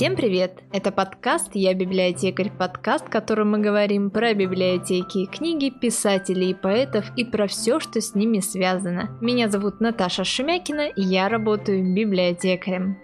Всем привет! Это подкаст «Я библиотекарь» подкаст, в котором мы говорим про библиотеки, книги, писателей и поэтов и про все, что с ними связано. Меня зовут Наташа Шемякина, и я работаю библиотекарем.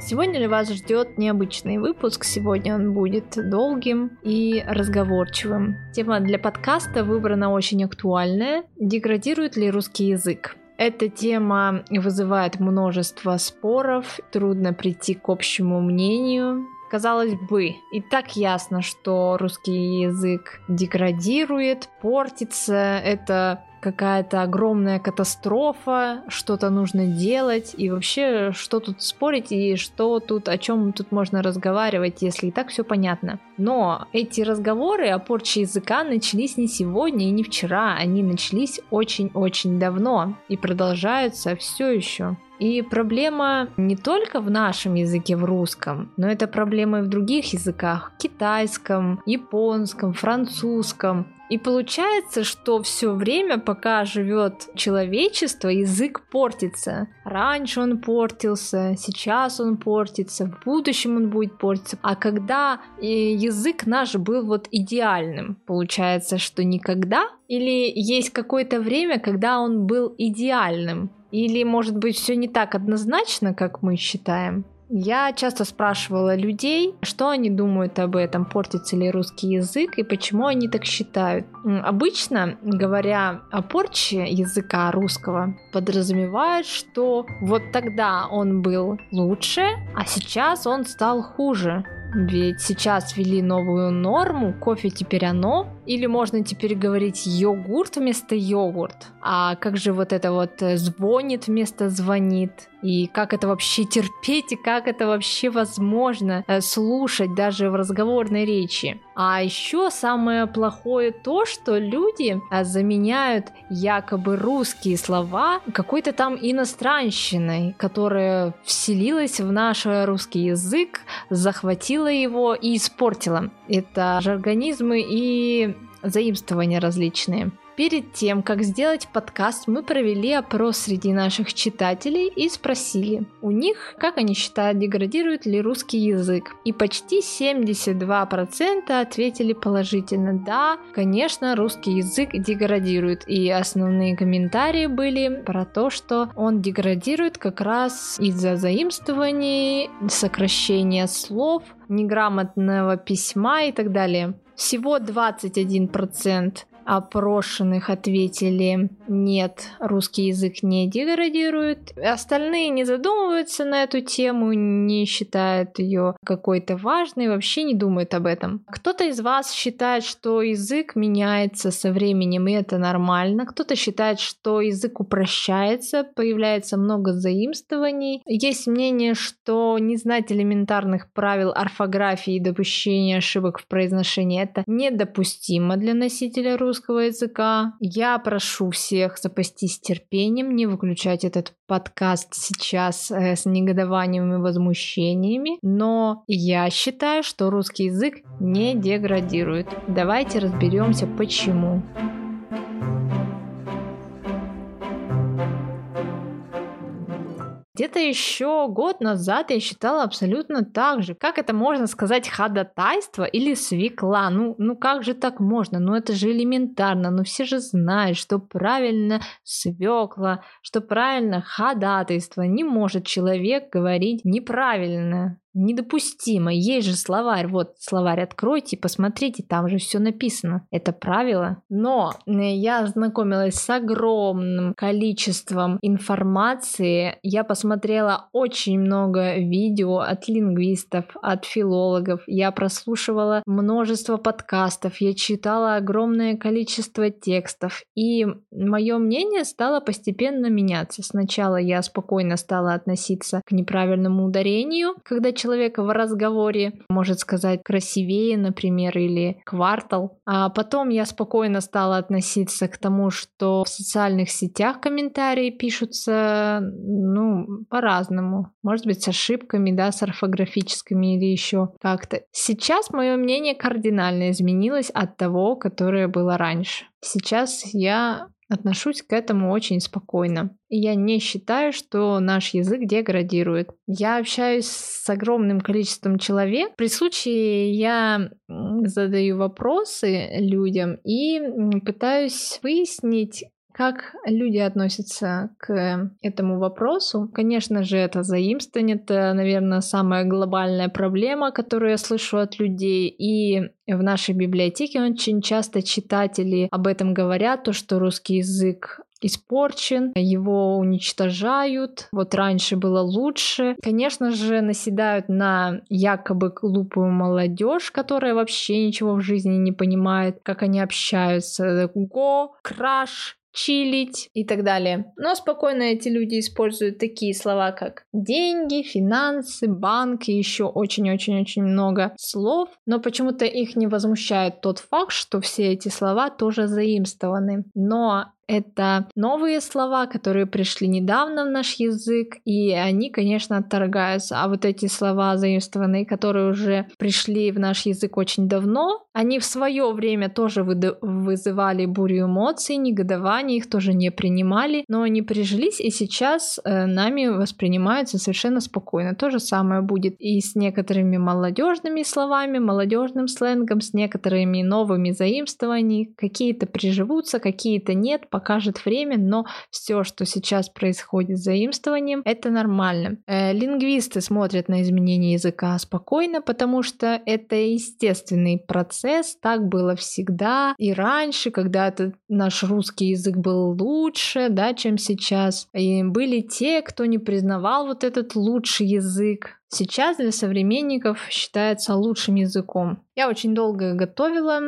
Сегодня вас ждет необычный выпуск. Сегодня он будет долгим и разговорчивым. Тема для подкаста выбрана очень актуальная. Деградирует ли русский язык? Эта тема вызывает множество споров, трудно прийти к общему мнению. Казалось бы, и так ясно, что русский язык деградирует, портится. Это какая-то огромная катастрофа, что-то нужно делать, и вообще, что тут спорить, и что тут, о чем тут можно разговаривать, если и так все понятно. Но эти разговоры о порче языка начались не сегодня и не вчера, они начались очень-очень давно и продолжаются все еще. И проблема не только в нашем языке, в русском, но это проблема и в других языках, китайском, японском, французском. И получается, что все время, пока живет человечество, язык портится. Раньше он портился, сейчас он портится, в будущем он будет портиться. А когда язык наш был вот идеальным, получается, что никогда? Или есть какое-то время, когда он был идеальным? Или, может быть, все не так однозначно, как мы считаем? Я часто спрашивала людей, что они думают об этом, портится ли русский язык и почему они так считают. Обычно, говоря о порче языка русского, подразумевают, что вот тогда он был лучше, а сейчас он стал хуже. Ведь сейчас ввели новую норму, кофе теперь оно, или можно теперь говорить йогурт вместо йогурт. А как же вот это вот э, звонит вместо звонит? И как это вообще терпеть, и как это вообще возможно э, слушать даже в разговорной речи. А еще самое плохое то, что люди э, заменяют якобы русские слова какой-то там иностранщиной, которая вселилась в наш русский язык, захватила его и испортила. Это жаргонизмы и заимствования различные. Перед тем, как сделать подкаст, мы провели опрос среди наших читателей и спросили у них, как они считают, деградирует ли русский язык. И почти 72% ответили положительно. Да, конечно, русский язык деградирует. И основные комментарии были про то, что он деградирует как раз из-за заимствований, сокращения слов, неграмотного письма и так далее. Всего 21% опрошенных ответили нет, русский язык не деградирует. Остальные не задумываются на эту тему, не считают ее какой-то важной, вообще не думают об этом. Кто-то из вас считает, что язык меняется со временем, и это нормально. Кто-то считает, что язык упрощается, появляется много заимствований. Есть мнение, что не знать элементарных правил орфографии и допущения ошибок в произношении это недопустимо для носителя русского языка. Я прошу всех запастись терпением, не выключать этот подкаст сейчас э, с негодованием и возмущениями, но я считаю, что русский язык не деградирует. Давайте разберемся, почему. Где-то еще год назад я считала абсолютно так же. Как это можно сказать ходатайство или свекла? Ну, ну как же так можно? Ну это же элементарно. Ну все же знают, что правильно свекла, что правильно ходатайство. Не может человек говорить неправильно недопустимо. Есть же словарь, вот словарь откройте, посмотрите, там же все написано. Это правило. Но э, я ознакомилась с огромным количеством информации. Я посмотрела очень много видео от лингвистов, от филологов. Я прослушивала множество подкастов. Я читала огромное количество текстов. И мое мнение стало постепенно меняться. Сначала я спокойно стала относиться к неправильному ударению, когда человек в разговоре может сказать красивее, например, или квартал. А потом я спокойно стала относиться к тому, что в социальных сетях комментарии пишутся, ну, по-разному. Может быть, с ошибками, да, с орфографическими или еще как-то. Сейчас мое мнение кардинально изменилось от того, которое было раньше. Сейчас я отношусь к этому очень спокойно. И я не считаю, что наш язык деградирует. Я общаюсь с огромным количеством человек. При случае я задаю вопросы людям и пытаюсь выяснить, как люди относятся к этому вопросу? Конечно же, это заимствование, это, наверное, самая глобальная проблема, которую я слышу от людей. И в нашей библиотеке очень часто читатели об этом говорят, то, что русский язык испорчен, его уничтожают, вот раньше было лучше. Конечно же, наседают на якобы глупую молодежь, которая вообще ничего в жизни не понимает, как они общаются. Го, краш, чилить и так далее. Но спокойно эти люди используют такие слова, как деньги, финансы, банк и еще очень-очень-очень много слов, но почему-то их не возмущает тот факт, что все эти слова тоже заимствованы. Но это новые слова, которые пришли недавно в наш язык, и они, конечно, отторгаются. А вот эти слова заимствованные, которые уже пришли в наш язык очень давно, они в свое время тоже вызывали бурю эмоций, негодование, их тоже не принимали, но они прижились и сейчас э, нами воспринимаются совершенно спокойно. То же самое будет и с некоторыми молодежными словами, молодежным сленгом, с некоторыми новыми заимствованиями. Какие-то приживутся, какие-то нет, покажет время, но все, что сейчас происходит с заимствованием, это нормально. Э, лингвисты смотрят на изменение языка спокойно, потому что это естественный процесс, так было всегда и раньше, когда наш русский язык был лучше, да, чем сейчас. И были те, кто не признавал вот этот лучший язык, сейчас для современников считается лучшим языком. Я очень долго готовила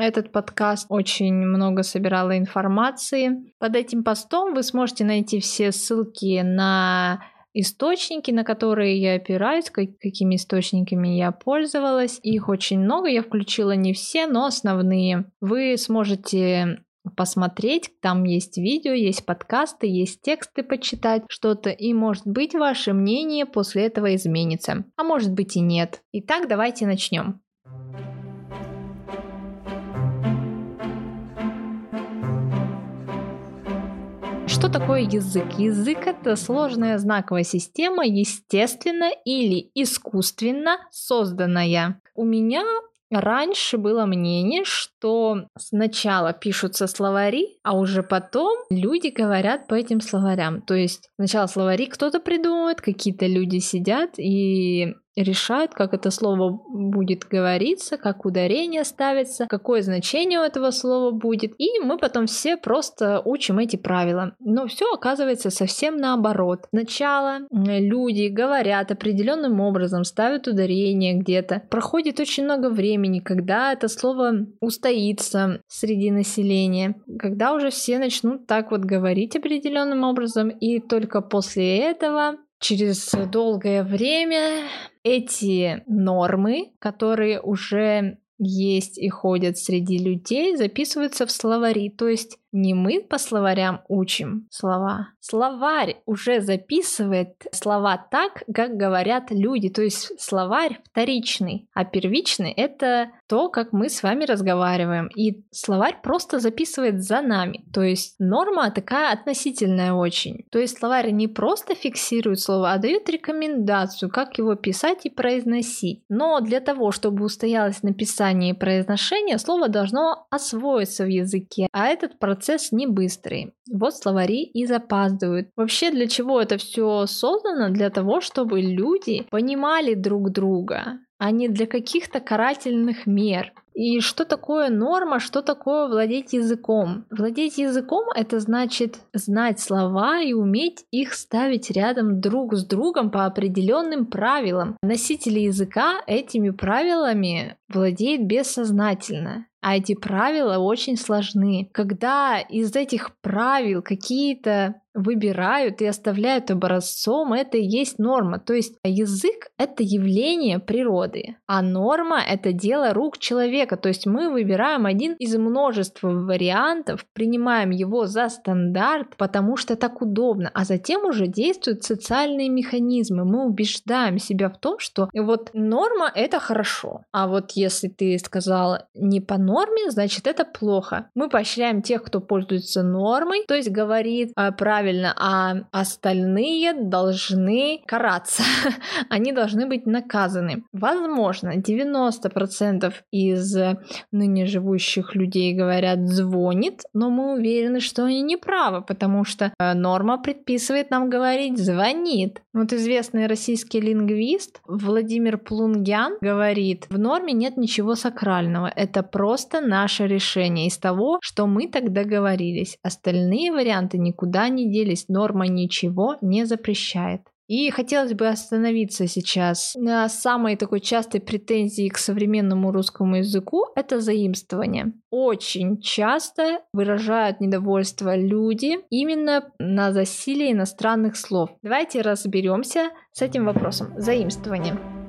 этот подкаст, очень много собирала информации. Под этим постом вы сможете найти все ссылки на источники, на которые я опираюсь, какими источниками я пользовалась. Их очень много, я включила не все, но основные. Вы сможете посмотреть. Там есть видео, есть подкасты, есть тексты почитать что-то. И может быть ваше мнение после этого изменится. А может быть и нет. Итак, давайте начнем. Что такое язык? Язык это сложная знаковая система, естественно или искусственно созданная. У меня Раньше было мнение, что сначала пишутся словари, а уже потом люди говорят по этим словарям. То есть сначала словари кто-то придумывает, какие-то люди сидят и решают, как это слово будет говориться, как ударение ставится, какое значение у этого слова будет. И мы потом все просто учим эти правила. Но все оказывается совсем наоборот. Сначала люди говорят определенным образом, ставят ударение где-то. Проходит очень много времени, когда это слово устоится среди населения, когда уже все начнут так вот говорить определенным образом, и только после этого через долгое время эти нормы, которые уже есть и ходят среди людей, записываются в словари. То есть не мы по словарям учим слова. Словарь уже записывает слова так, как говорят люди. То есть словарь вторичный, а первичный — это то, как мы с вами разговариваем. И словарь просто записывает за нами. То есть норма такая относительная очень. То есть словарь не просто фиксирует слово, а дает рекомендацию, как его писать и произносить. Но для того, чтобы устоялось написание и произношение, слово должно освоиться в языке. А этот процесс не быстрый. Вот словари и запаздывают. Вообще для чего это все создано? Для того, чтобы люди понимали друг друга, а не для каких-то карательных мер. И что такое норма, что такое владеть языком? Владеть языком — это значит знать слова и уметь их ставить рядом друг с другом по определенным правилам. Носители языка этими правилами владеет бессознательно. А эти правила очень сложны. Когда из этих правил какие-то выбирают и оставляют образцом, это и есть норма. То есть язык — это явление природы, а норма — это дело рук человека. То есть мы выбираем один из множества вариантов, принимаем его за стандарт, потому что так удобно, а затем уже действуют социальные механизмы. Мы убеждаем себя в том, что вот норма — это хорошо, а вот если ты сказал не по норме, значит это плохо. Мы поощряем тех, кто пользуется нормой, то есть говорит а, правильно, а остальные должны караться. Они должны быть наказаны. Возможно, 90% из ныне живущих людей говорят звонит, но мы уверены, что они не правы, потому что э, норма предписывает нам говорить звонит. Вот известный российский лингвист Владимир Плунгян говорит, в норме нет ничего сакрального, это просто наше решение из того, что мы так договорились. Остальные варианты никуда не делись, норма ничего не запрещает. И хотелось бы остановиться сейчас на самой такой частой претензии к современному русскому языку — это заимствование. Очень часто выражают недовольство люди именно на засилие иностранных слов. Давайте разберемся с этим вопросом. Заимствование.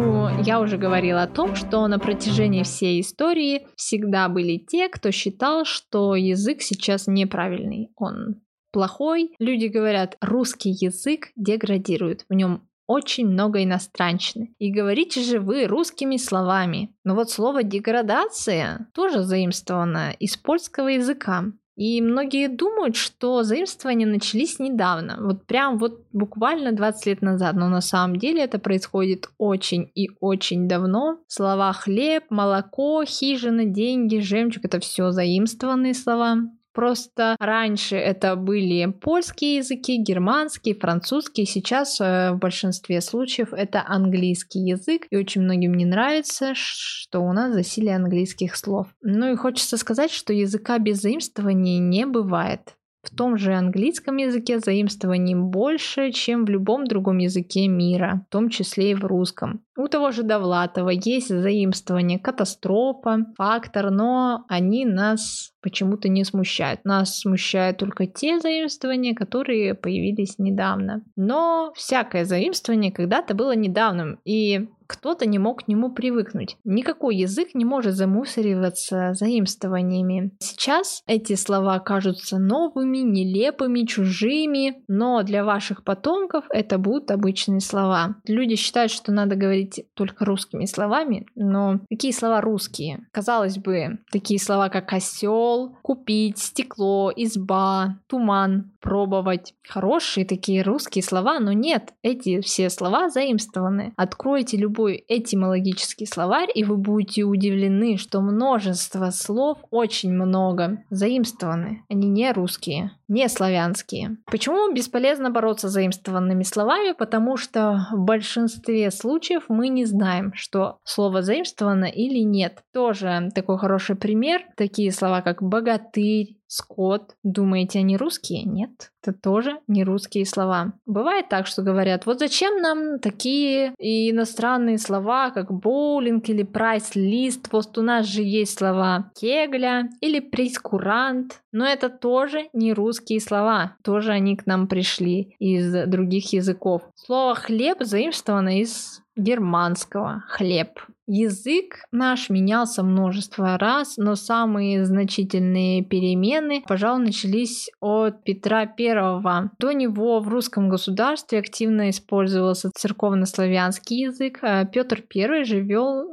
Ну, я уже говорила о том, что на протяжении всей истории всегда были те, кто считал, что язык сейчас неправильный. Он плохой. Люди говорят, русский язык деградирует, в нем очень много иностранщины. И говорите же вы русскими словами. Но вот слово деградация тоже заимствовано из польского языка. И многие думают, что заимствования начались недавно, вот прям вот буквально 20 лет назад, но на самом деле это происходит очень и очень давно. Слова хлеб, молоко, хижина, деньги, жемчуг — это все заимствованные слова. Просто раньше это были польские языки, германский, французский. Сейчас э, в большинстве случаев это английский язык. И очень многим не нравится, что у нас засилие английских слов. Ну и хочется сказать, что языка без заимствований не бывает. В том же английском языке заимствований больше, чем в любом другом языке мира, в том числе и в русском. У того же Довлатова есть заимствование катастрофа, фактор, но они нас почему-то не смущают. Нас смущают только те заимствования, которые появились недавно. Но всякое заимствование когда-то было недавним, и кто-то не мог к нему привыкнуть. Никакой язык не может замусориваться заимствованиями. Сейчас эти слова кажутся новыми, нелепыми, чужими, но для ваших потомков это будут обычные слова. Люди считают, что надо говорить только русскими словами, но какие слова русские? Казалось бы, такие слова, как осел, купить, стекло, изба, туман, пробовать. Хорошие такие русские слова, но нет, эти все слова заимствованы. Откройте любой любой этимологический словарь, и вы будете удивлены, что множество слов, очень много, заимствованы. Они не русские, не славянские. Почему бесполезно бороться с заимствованными словами? Потому что в большинстве случаев мы не знаем, что слово заимствовано или нет. Тоже такой хороший пример. Такие слова, как богатырь, скот. Думаете, они русские? Нет, это тоже не русские слова. Бывает так, что говорят, вот зачем нам такие иностранные слова, как боулинг или прайс-лист, вот у нас же есть слова кегля или прескурант, но это тоже не русские слова, тоже они к нам пришли из других языков. Слово хлеб заимствовано из германского хлеб. Язык наш менялся множество раз, но самые значительные перемены, пожалуй, начались от Петра I. До него в русском государстве активно использовался церковно-славянский язык. А Петр I же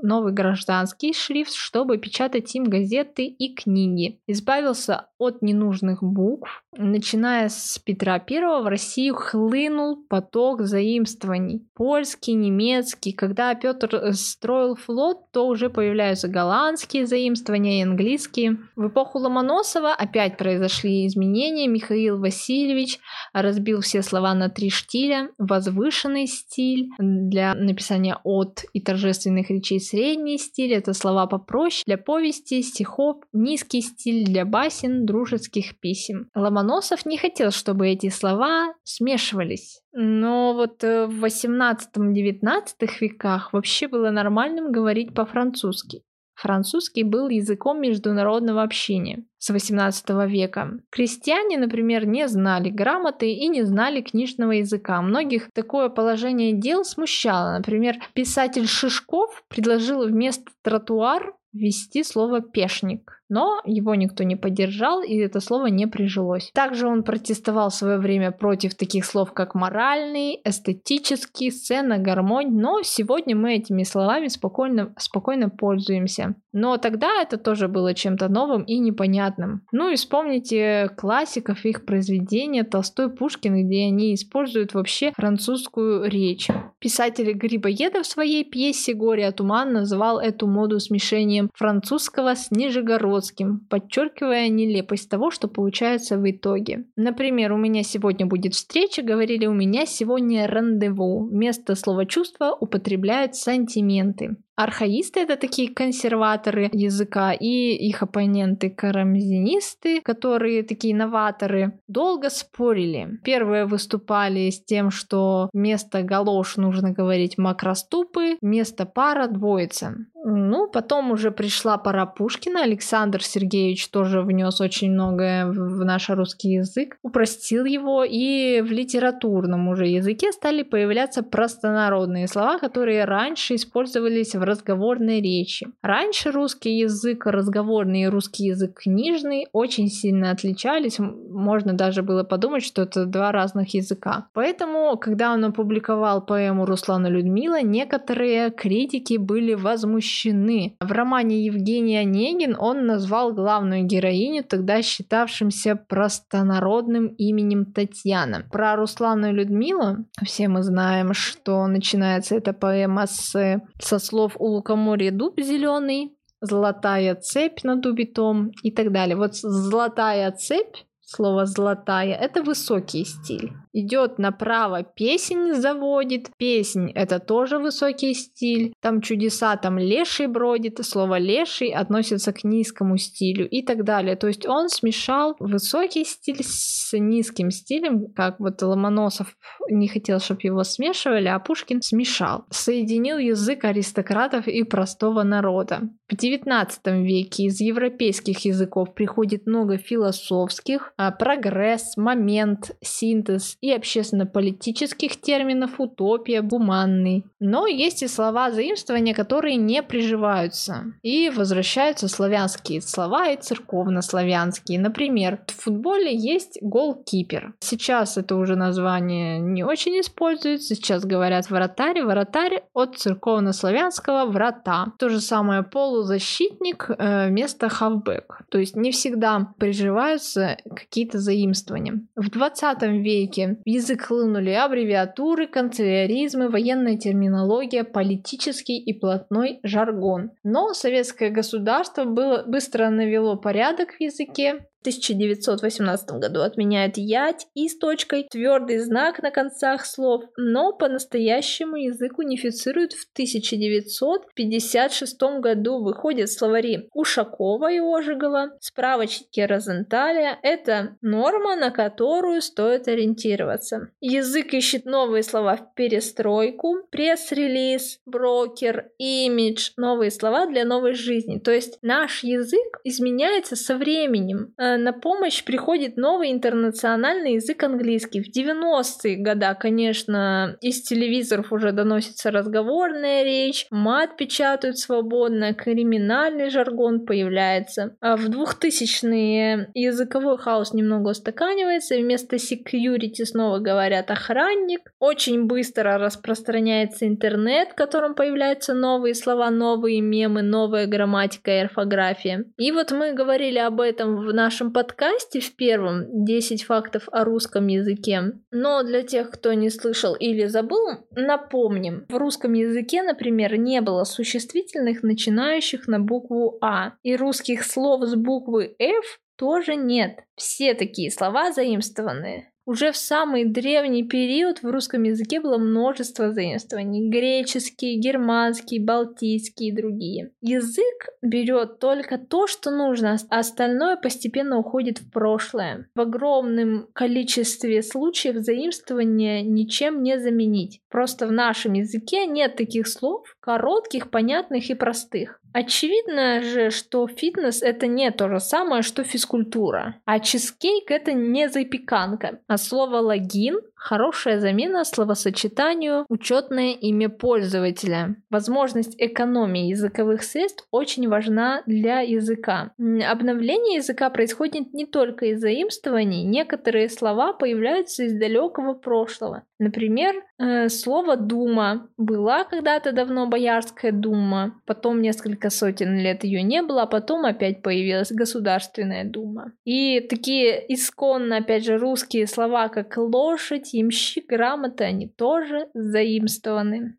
новый гражданский шрифт, чтобы печатать им газеты и книги. Избавился от ненужных букв. Начиная с Петра I в Россию хлынул поток заимствований. Польский, немецкий. Когда Петр строил флот, то уже появляются голландские заимствования и английские. В эпоху Ломоносова опять произошли изменения. Михаил Васильевич разбил все слова на три штиля. Возвышенный стиль для написания от и торжественных речей. Средний стиль — это слова попроще для повести, стихов. Низкий стиль для басен, дружеских писем. Ломоносов не хотел, чтобы эти слова смешивались. Но вот э, в 18-19 веках вообще было нормальным говорить по-французски. Французский был языком международного общения с XVIII века. Крестьяне, например, не знали грамоты и не знали книжного языка. Многих такое положение дел смущало. Например, писатель Шишков предложил вместо тротуар ввести слово «пешник» но его никто не поддержал, и это слово не прижилось. Также он протестовал в свое время против таких слов, как моральный, эстетический, сцена, гармонь, но сегодня мы этими словами спокойно, спокойно пользуемся. Но тогда это тоже было чем-то новым и непонятным. Ну и вспомните классиков, их произведения Толстой, Пушкин, где они используют вообще французскую речь. Писатель Грибоедов в своей пьесе «Горе от ума» называл эту моду смешением французского с нижегородским Бродским, подчеркивая нелепость того, что получается в итоге. Например, у меня сегодня будет встреча, говорили у меня сегодня рандеву. Вместо слова чувства употребляют сантименты. Архаисты — это такие консерваторы языка, и их оппоненты — карамзинисты, которые такие новаторы, долго спорили. Первые выступали с тем, что вместо галош нужно говорить макроступы, вместо пара — двоица. Ну, потом уже пришла пора Пушкина. Александр Сергеевич тоже внес очень многое в наш русский язык, упростил его, и в литературном уже языке стали появляться простонародные слова, которые раньше использовались в разговорной речи. Раньше русский язык разговорный и русский язык книжный очень сильно отличались. Можно даже было подумать, что это два разных языка. Поэтому, когда он опубликовал поэму Руслана Людмила, некоторые критики были возмущены. В романе Евгений Онегин он назвал главную героиню, тогда считавшимся простонародным именем Татьяна. Про Руслану Людмилу все мы знаем, что начинается эта поэма с, со слов у лукоморья дуб зеленый, золотая цепь на дубе том и так далее. Вот золотая цепь, слово золотая, это высокий стиль идет направо, песень заводит. Песнь — это тоже высокий стиль. Там чудеса, там леший бродит. Слово леший относится к низкому стилю и так далее. То есть он смешал высокий стиль с низким стилем, как вот Ломоносов не хотел, чтобы его смешивали, а Пушкин смешал. Соединил язык аристократов и простого народа. В XIX веке из европейских языков приходит много философских, а, прогресс, момент, синтез и общественно-политических терминов утопия, гуманный. Но есть и слова заимствования, которые не приживаются. И возвращаются славянские слова и церковно-славянские. Например, в футболе есть голкипер. Сейчас это уже название не очень используется. Сейчас говорят вратарь. Вратарь от церковно-славянского врата. То же самое полузащитник э, вместо хавбэк. То есть не всегда приживаются какие-то заимствования. В 20 веке в язык хлынули аббревиатуры, канцеляризмы, военная терминология, политический и плотной жаргон. Но советское государство было, быстро навело порядок в языке, 1918 году отменяет ять и с точкой, твердый знак на концах слов, но по-настоящему язык унифицируют в 1956 году. Выходят словари Ушакова и Ожегова, справочники Розенталя. Это норма, на которую стоит ориентироваться. Язык ищет новые слова в перестройку, пресс-релиз, брокер, имидж, новые слова для новой жизни. То есть наш язык изменяется со временем. Э, на помощь приходит новый интернациональный язык английский. В 90-е годы, конечно, из телевизоров уже доносится разговорная речь, мат печатают свободно, криминальный жаргон появляется. А в 2000-е языковой хаос немного устаканивается, вместо security снова говорят охранник. Очень быстро распространяется интернет, в котором появляются новые слова, новые мемы, новая грамматика и орфография. И вот мы говорили об этом в нашем нашем подкасте в первом 10 фактов о русском языке. Но для тех, кто не слышал или забыл, напомним. В русском языке, например, не было существительных, начинающих на букву А. И русских слов с буквы F тоже нет. Все такие слова заимствованные. Уже в самый древний период в русском языке было множество заимствований. Греческий, германский, балтийский и другие. Язык берет только то, что нужно, а остальное постепенно уходит в прошлое. В огромном количестве случаев заимствования ничем не заменить. Просто в нашем языке нет таких слов, коротких, понятных и простых. Очевидно же, что фитнес это не то же самое, что физкультура. А чизкейк это не запеканка. А слово логин хорошая замена словосочетанию учетное имя пользователя. Возможность экономии языковых средств очень важна для языка. Обновление языка происходит не только из заимствований, некоторые слова появляются из далекого прошлого. Например, э, слово «дума» была когда-то давно Боярская дума, потом несколько сотен лет ее не было, а потом опять появилась Государственная дума. И такие исконно, опять же, русские слова, как лошадь, ямщик, грамота, они тоже заимствованы.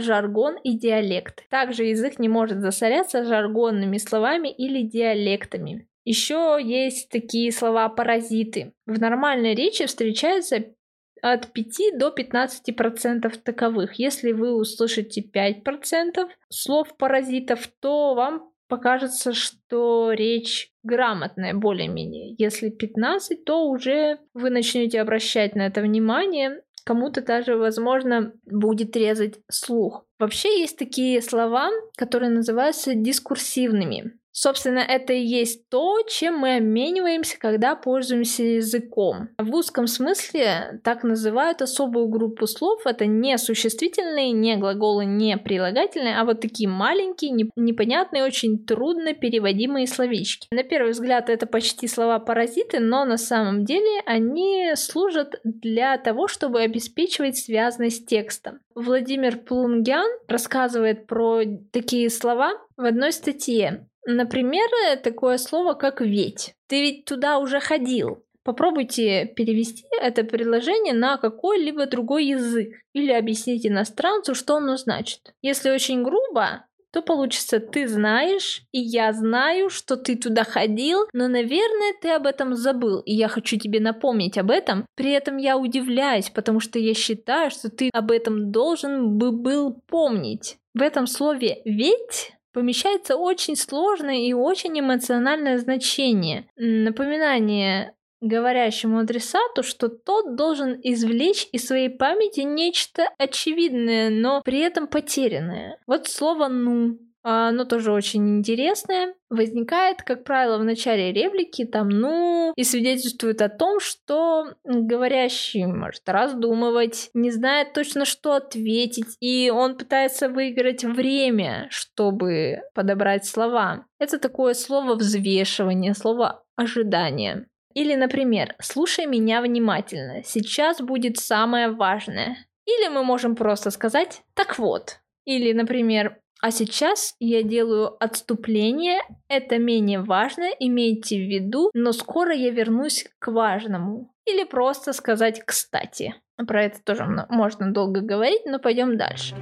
жаргон и диалект. Также язык не может засоряться жаргонными словами или диалектами. Еще есть такие слова паразиты. В нормальной речи встречаются от 5 до 15 процентов таковых. Если вы услышите 5 процентов слов паразитов, то вам покажется, что речь грамотная более-менее. Если 15, то уже вы начнете обращать на это внимание кому-то даже, возможно, будет резать слух. Вообще есть такие слова, которые называются дискурсивными. Собственно, это и есть то, чем мы обмениваемся, когда пользуемся языком. В узком смысле так называют особую группу слов. Это не существительные, не глаголы, не прилагательные, а вот такие маленькие, непонятные, очень трудно переводимые словечки. На первый взгляд это почти слова-паразиты, но на самом деле они служат для того, чтобы обеспечивать связность текста. Владимир Плунгян рассказывает про такие слова в одной статье. Например, такое слово, как «ведь». Ты ведь туда уже ходил. Попробуйте перевести это предложение на какой-либо другой язык или объяснить иностранцу, что оно значит. Если очень грубо, то получится «ты знаешь, и я знаю, что ты туда ходил, но, наверное, ты об этом забыл, и я хочу тебе напомнить об этом. При этом я удивляюсь, потому что я считаю, что ты об этом должен бы был помнить». В этом слове «ведь» помещается очень сложное и очень эмоциональное значение. Напоминание говорящему адресату, что тот должен извлечь из своей памяти нечто очевидное, но при этом потерянное. Вот слово «ну», оно тоже очень интересное. Возникает, как правило, в начале реплики, там, ну, и свидетельствует о том, что говорящий может раздумывать, не знает точно, что ответить, и он пытается выиграть время, чтобы подобрать слова. Это такое слово взвешивание, слово ожидание. Или, например, «слушай меня внимательно, сейчас будет самое важное». Или мы можем просто сказать «так вот». Или, например, а сейчас я делаю отступление, это менее важно, имейте в виду, но скоро я вернусь к важному. Или просто сказать «кстати». Про это тоже можно долго говорить, но пойдем дальше.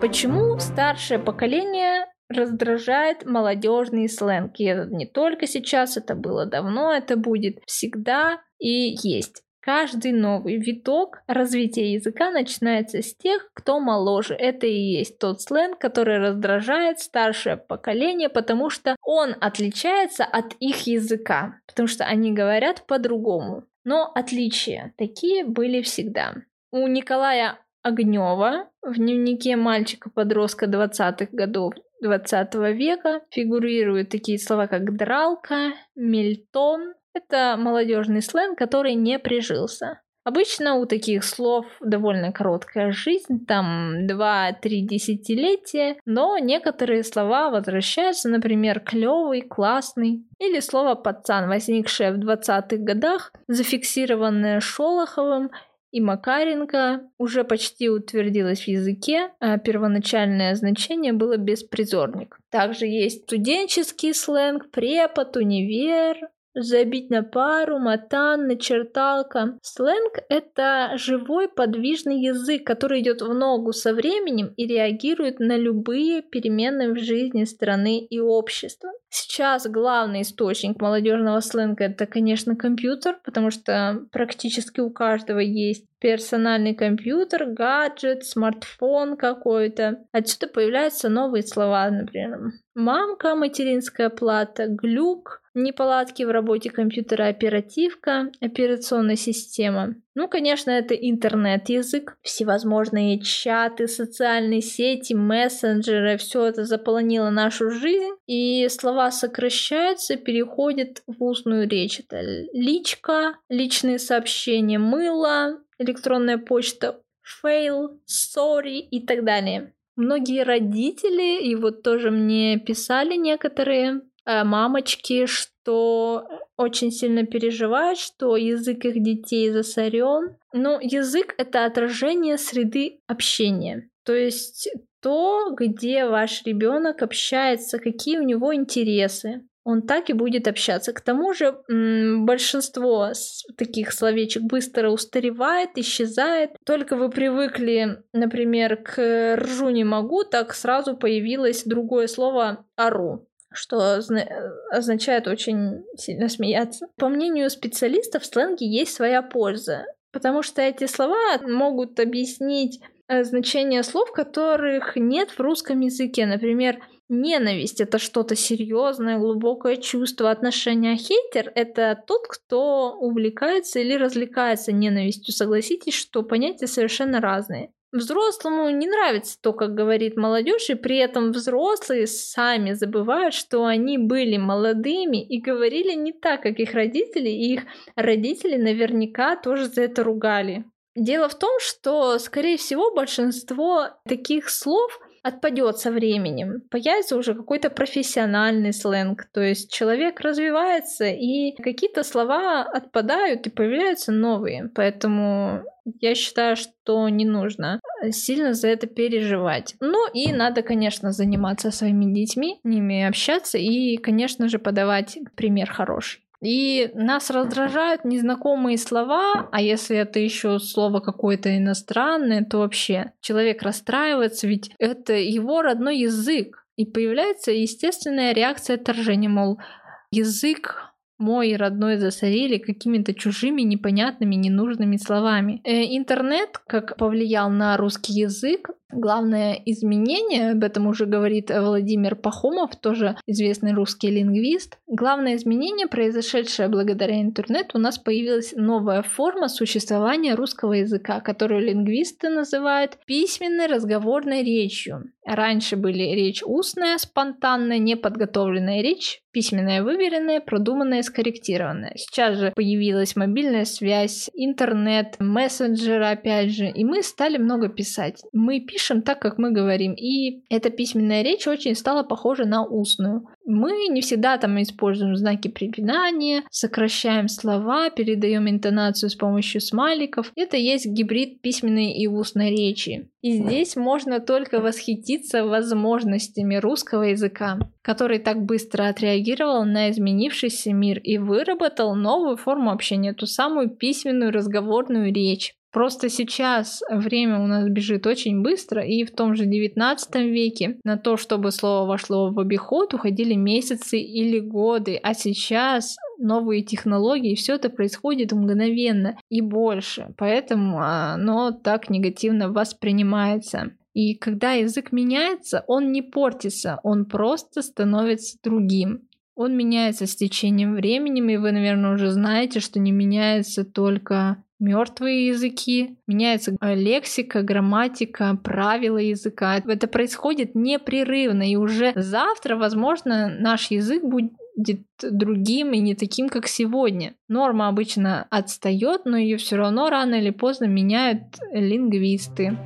Почему старшее поколение раздражает молодежный сленг? И это не только сейчас, это было давно, это будет всегда и есть. Каждый новый виток развития языка начинается с тех, кто моложе. Это и есть тот сленг, который раздражает старшее поколение, потому что он отличается от их языка, потому что они говорят по-другому. Но отличия такие были всегда. У Николая Огнева в дневнике мальчика-подростка 20-х годов 20 века фигурируют такие слова, как дралка, мельтон, это молодежный сленг, который не прижился. Обычно у таких слов довольно короткая жизнь, там 2-3 десятилетия, но некоторые слова возвращаются, например, клевый, классный, или слово пацан, возникшее в 20-х годах, зафиксированное Шолоховым и Макаренко, уже почти утвердилось в языке, а первоначальное значение было беспризорник. Также есть студенческий сленг, препод, универ, Забить на пару, матан, начерталка. Сленг — это живой подвижный язык, который идет в ногу со временем и реагирует на любые перемены в жизни страны и общества. Сейчас главный источник молодежного сленга это, конечно, компьютер, потому что практически у каждого есть персональный компьютер, гаджет, смартфон какой-то. Отсюда появляются новые слова, например, мамка, материнская плата, глюк, неполадки в работе компьютера, оперативка, операционная система. Ну, конечно, это интернет-язык, всевозможные чаты, социальные сети, мессенджеры, все это заполонило нашу жизнь, и слова сокращаются, переходят в устную речь. Это личка, личные сообщения, мыло, электронная почта, фейл, sorry и так далее. Многие родители, и вот тоже мне писали некоторые э, мамочки, что очень сильно переживают, что язык их детей засорен. Но язык — это отражение среды общения. То есть то, где ваш ребенок общается, какие у него интересы он так и будет общаться. К тому же большинство таких словечек быстро устаревает, исчезает. Только вы привыкли, например, к ржу не могу, так сразу появилось другое слово ору что означает очень сильно смеяться. По мнению специалистов, в сленге есть своя польза, потому что эти слова могут объяснить э, значение слов, которых нет в русском языке. Например, Ненависть — это что-то серьезное, глубокое чувство, отношения. Хейтер — это тот, кто увлекается или развлекается ненавистью. Согласитесь, что понятия совершенно разные. Взрослому не нравится то, как говорит молодежь, и при этом взрослые сами забывают, что они были молодыми и говорили не так, как их родители, и их родители наверняка тоже за это ругали. Дело в том, что, скорее всего, большинство таких слов отпадет со временем. Появится уже какой-то профессиональный сленг. То есть человек развивается, и какие-то слова отпадают, и появляются новые. Поэтому я считаю, что не нужно сильно за это переживать. Ну и надо, конечно, заниматься своими детьми, ними общаться и, конечно же, подавать пример хороший. И нас раздражают незнакомые слова, а если это еще слово какое-то иностранное, то вообще человек расстраивается, ведь это его родной язык. И появляется естественная реакция отторжения, мол, язык мой родной засорили какими-то чужими, непонятными, ненужными словами. Э, интернет, как повлиял на русский язык, Главное изменение, об этом уже говорит Владимир Пахомов, тоже известный русский лингвист. Главное изменение, произошедшее благодаря интернету, у нас появилась новая форма существования русского языка, которую лингвисты называют письменной разговорной речью. Раньше были речь устная, спонтанная, неподготовленная речь, письменная выверенная, продуманная, скорректированная. Сейчас же появилась мобильная связь, интернет, мессенджеры опять же, и мы стали много писать. Мы пишем пишем так, как мы говорим. И эта письменная речь очень стала похожа на устную. Мы не всегда там используем знаки препинания, сокращаем слова, передаем интонацию с помощью смайликов. Это есть гибрид письменной и устной речи. И здесь можно только восхититься возможностями русского языка, который так быстро отреагировал на изменившийся мир и выработал новую форму общения, ту самую письменную разговорную речь. Просто сейчас время у нас бежит очень быстро, и в том же 19 веке на то, чтобы слово вошло в обиход, уходили месяцы или годы, а сейчас новые технологии, все это происходит мгновенно и больше, поэтому оно так негативно воспринимается. И когда язык меняется, он не портится, он просто становится другим. Он меняется с течением времени, и вы, наверное, уже знаете, что не меняется только мертвые языки, меняется э, лексика, грамматика, правила языка. Это происходит непрерывно, и уже завтра, возможно, наш язык будет другим и не таким, как сегодня. Норма обычно отстает, но ее все равно рано или поздно меняют лингвисты.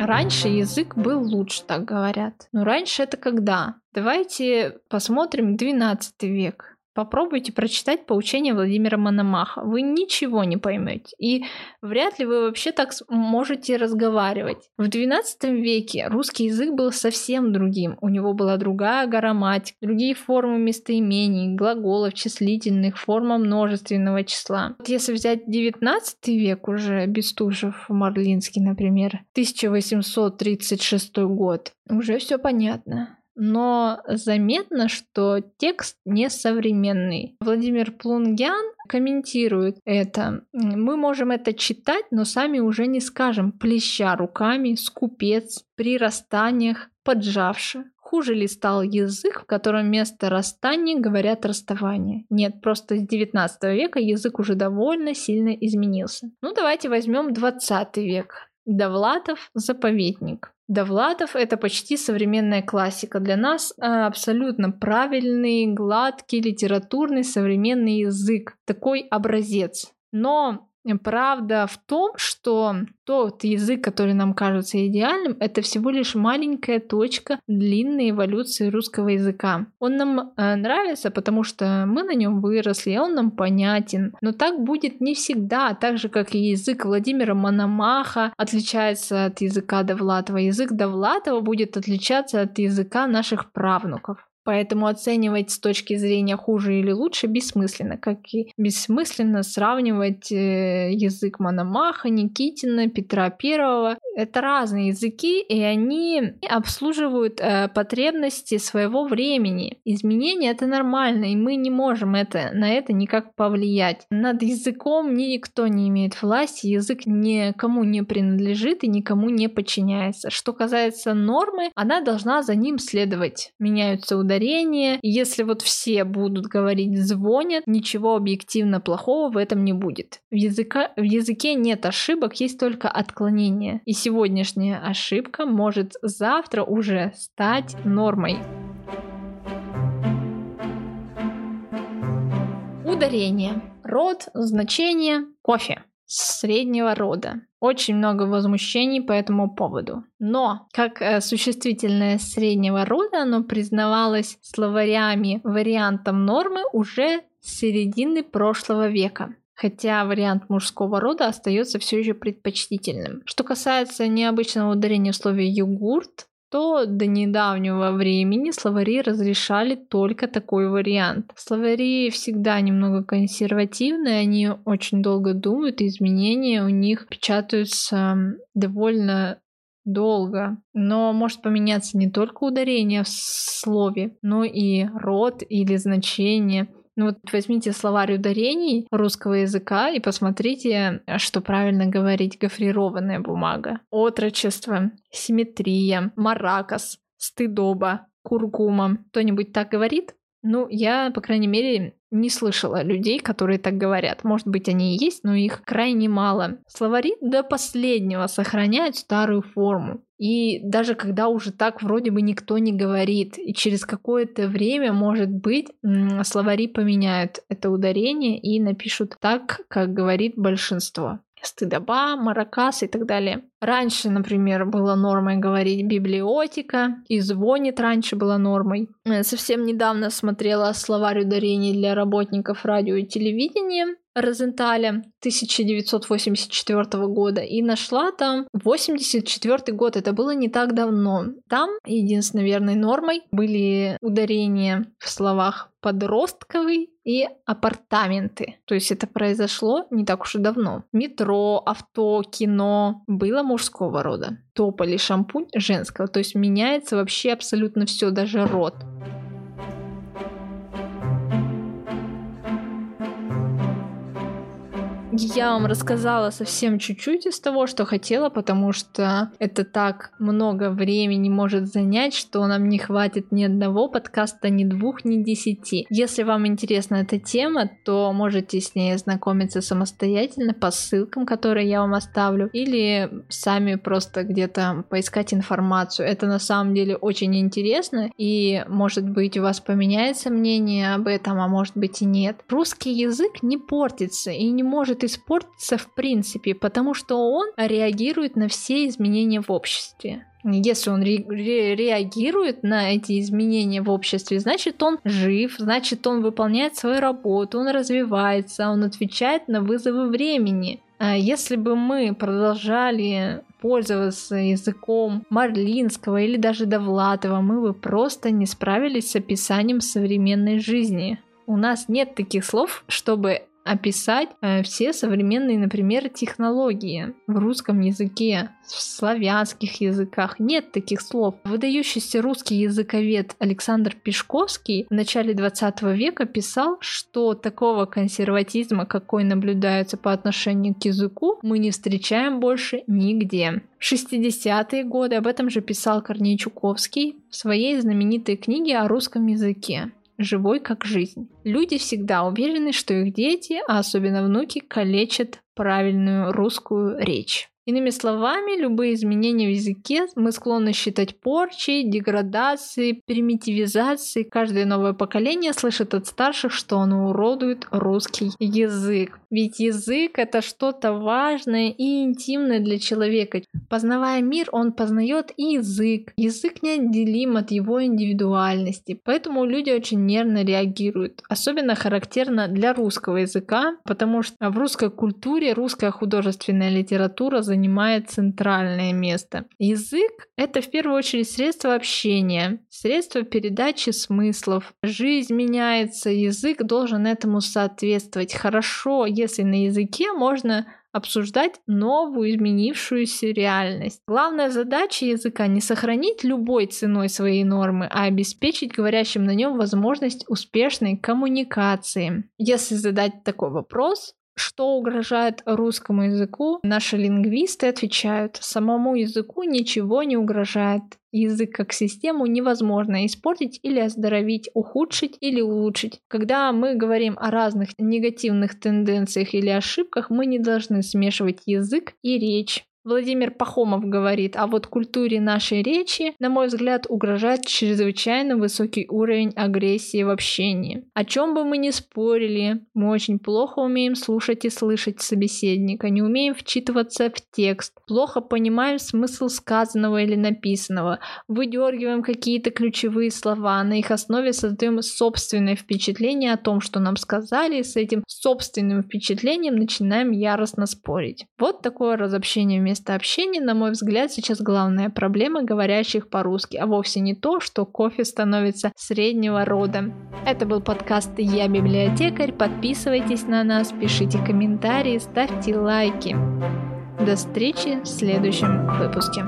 Раньше язык был лучше, так говорят. Но раньше это когда? Давайте посмотрим 12 век. Попробуйте прочитать поучение Владимира Мономаха. Вы ничего не поймете. И вряд ли вы вообще так можете разговаривать. В XII веке русский язык был совсем другим. У него была другая грамматика, другие формы местоимений, глаголов, числительных, форма множественного числа. Вот если взять XIX век уже, Бестужев, Марлинский, например, 1836 год, уже все понятно но заметно, что текст несовременный. Владимир Плунгян комментирует это. Мы можем это читать, но сами уже не скажем, плеща руками, скупец, при расстаниях, поджавши. Хуже ли стал язык, в котором вместо расстания говорят расставание? Нет, просто с 19 века язык уже довольно сильно изменился. Ну давайте возьмем 20 век. Довлатов «Заповедник». Довлатов — это почти современная классика. Для нас э, абсолютно правильный, гладкий, литературный современный язык. Такой образец. Но Правда в том, что тот язык, который нам кажется идеальным, это всего лишь маленькая точка длинной эволюции русского языка. Он нам э, нравится, потому что мы на нем выросли, он нам понятен. Но так будет не всегда, так же как и язык Владимира Мономаха отличается от языка Довлатова. Язык Довлатова будет отличаться от языка наших правнуков. Поэтому оценивать с точки зрения хуже или лучше бессмысленно, как и бессмысленно сравнивать э, язык Мономаха, Никитина, Петра Первого. Это разные языки, и они обслуживают э, потребности своего времени. Изменения это нормально, и мы не можем это, на это никак повлиять. Над языком никто не имеет власти, язык никому не принадлежит и никому не подчиняется. Что касается нормы, она должна за ним следовать. Меняются ударение. Если вот все будут говорить звонят, ничего объективно плохого в этом не будет. В, языка, в языке нет ошибок, есть только отклонения. И сегодняшняя ошибка может завтра уже стать нормой. Ударение. Род, значение, кофе среднего рода. Очень много возмущений по этому поводу. Но как э, существительное среднего рода оно признавалось словарями вариантом нормы уже с середины прошлого века хотя вариант мужского рода остается все еще предпочтительным. Что касается необычного ударения в слове йогурт, то до недавнего времени словари разрешали только такой вариант. Словари всегда немного консервативные, они очень долго думают, изменения у них печатаются довольно долго. Но может поменяться не только ударение в слове, но и род или значение. Ну вот возьмите словарь ударений русского языка и посмотрите, что правильно говорить гофрированная бумага. Отрочество, симметрия, маракас, стыдоба, куркума. Кто-нибудь так говорит? Ну, я, по крайней мере, не слышала людей, которые так говорят. Может быть, они и есть, но их крайне мало. Словари до последнего сохраняют старую форму. И даже когда уже так вроде бы никто не говорит, и через какое-то время, может быть, словари поменяют это ударение и напишут так, как говорит большинство стыдоба, маракас и так далее. Раньше, например, было нормой говорить библиотека, и звонит раньше была нормой. Я совсем недавно смотрела словарь ударений для работников радио и телевидения. Розенталя 1984 года и нашла там 84 год. Это было не так давно. Там единственной верной нормой были ударения в словах подростковый и апартаменты. То есть это произошло не так уж и давно. Метро, авто, кино было мужского рода. Тополь и шампунь женского. То есть меняется вообще абсолютно все, даже род. Я вам рассказала совсем чуть-чуть из того, что хотела, потому что это так много времени может занять, что нам не хватит ни одного подкаста, ни двух, ни десяти. Если вам интересна эта тема, то можете с ней ознакомиться самостоятельно по ссылкам, которые я вам оставлю, или сами просто где-то поискать информацию. Это на самом деле очень интересно, и может быть у вас поменяется мнение об этом, а может быть и нет. Русский язык не портится и не может может испортиться в принципе, потому что он реагирует на все изменения в обществе. Если он ре- ре- реагирует на эти изменения в обществе, значит он жив, значит он выполняет свою работу, он развивается, он отвечает на вызовы времени. А если бы мы продолжали пользоваться языком Марлинского или даже Довлатова, мы бы просто не справились с описанием современной жизни. У нас нет таких слов, чтобы описать э, все современные, например, технологии в русском языке, в славянских языках. Нет таких слов. Выдающийся русский языковед Александр Пешковский в начале 20 века писал, что такого консерватизма, какой наблюдается по отношению к языку, мы не встречаем больше нигде. В 60-е годы об этом же писал Корней Чуковский в своей знаменитой книге о русском языке живой как жизнь. Люди всегда уверены, что их дети, а особенно внуки, калечат правильную русскую речь. Иными словами, любые изменения в языке мы склонны считать порчей, деградацией, примитивизацией. Каждое новое поколение слышит от старших, что оно уродует русский язык. Ведь язык — это что-то важное и интимное для человека. Познавая мир, он познает и язык. Язык неотделим от его индивидуальности, поэтому люди очень нервно реагируют. Особенно характерно для русского языка, потому что в русской культуре русская художественная литература занимает центральное место. Язык — это в первую очередь средство общения, средство передачи смыслов. Жизнь меняется, язык должен этому соответствовать. Хорошо, если на языке можно обсуждать новую изменившуюся реальность. Главная задача языка не сохранить любой ценой своей нормы, а обеспечить говорящим на нем возможность успешной коммуникации. Если задать такой вопрос, что угрожает русскому языку, наши лингвисты отвечают, самому языку ничего не угрожает. Язык как систему невозможно испортить или оздоровить, ухудшить или улучшить. Когда мы говорим о разных негативных тенденциях или ошибках, мы не должны смешивать язык и речь. Владимир Пахомов говорит, а вот культуре нашей речи, на мой взгляд, угрожает чрезвычайно высокий уровень агрессии в общении. О чем бы мы ни спорили, мы очень плохо умеем слушать и слышать собеседника, не умеем вчитываться в текст, плохо понимаем смысл сказанного или написанного, выдергиваем какие-то ключевые слова, на их основе создаем собственное впечатление о том, что нам сказали, и с этим собственным впечатлением начинаем яростно спорить. Вот такое разобщение место общения, на мой взгляд, сейчас главная проблема говорящих по-русски, а вовсе не то, что кофе становится среднего рода. Это был подкаст «Я библиотекарь». Подписывайтесь на нас, пишите комментарии, ставьте лайки. До встречи в следующем выпуске.